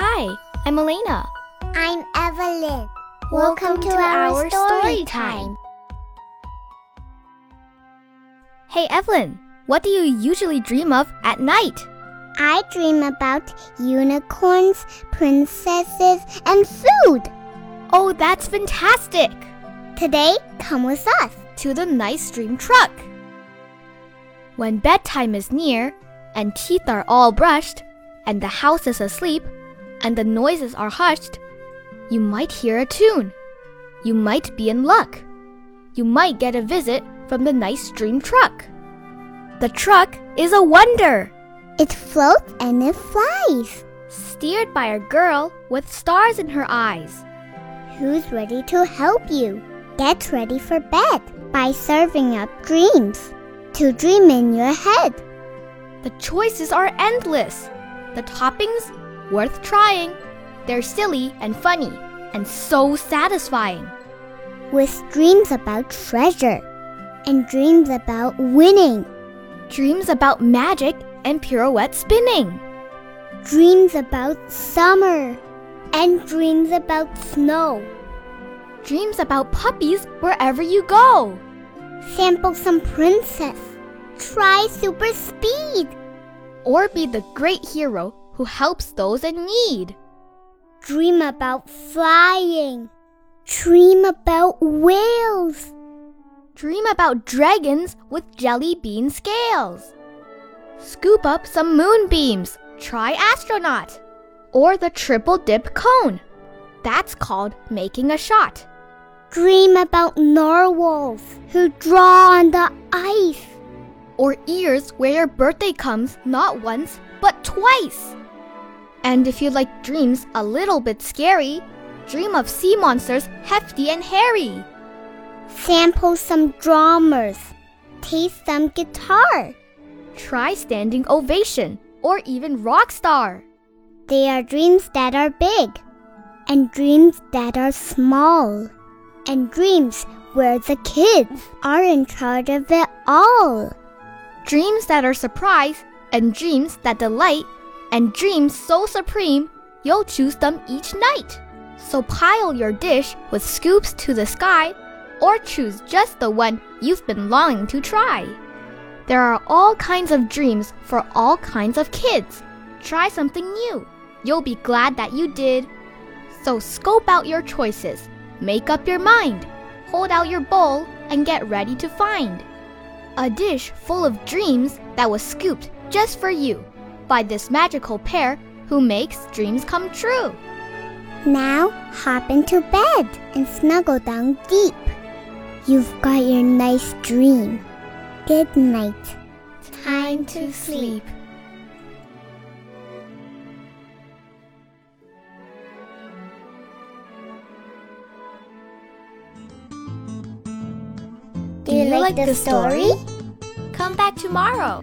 Hi, I'm Elena. I'm Evelyn. Welcome to our story time. Hey, Evelyn, what do you usually dream of at night? I dream about unicorns, princesses, and food. Oh, that's fantastic! Today, come with us. To the nice dream truck. When bedtime is near, and teeth are all brushed, and the house is asleep, and the noises are hushed, you might hear a tune. You might be in luck. You might get a visit from the nice dream truck. The truck is a wonder, It floats and it flies. steered by a girl with stars in her eyes. Who's ready to help you? Get ready for bed by serving up dreams to dream in your head. The choices are endless. The toppings, worth trying. They're silly and funny and so satisfying. With dreams about treasure and dreams about winning. Dreams about magic and pirouette spinning. Dreams about summer and dreams about snow. Dreams about puppies wherever you go. Sample some princess. Try super speed. Or be the great hero who helps those in need. Dream about flying. Dream about whales. Dream about dragons with jelly bean scales. Scoop up some moonbeams. Try astronaut. Or the triple dip cone. That's called making a shot. Dream about narwhals who draw on the ice. Or ears where your birthday comes not once, but twice. And if you like dreams a little bit scary, dream of sea monsters hefty and hairy. Sample some drummers. Taste some guitar. Try standing ovation or even rock star. They are dreams that are big and dreams that are small. And dreams where the kids are in charge of it all. Dreams that are surprise and dreams that delight and dreams so supreme you'll choose them each night. So pile your dish with scoops to the sky or choose just the one you've been longing to try. There are all kinds of dreams for all kinds of kids. Try something new. You'll be glad that you did. So scope out your choices, make up your mind, hold out your bowl, and get ready to find a dish full of dreams that was scooped just for you by this magical pair who makes dreams come true. Now hop into bed and snuggle down deep. You've got your nice dream. Good night. Time to sleep. Do you like the story? Come back tomorrow.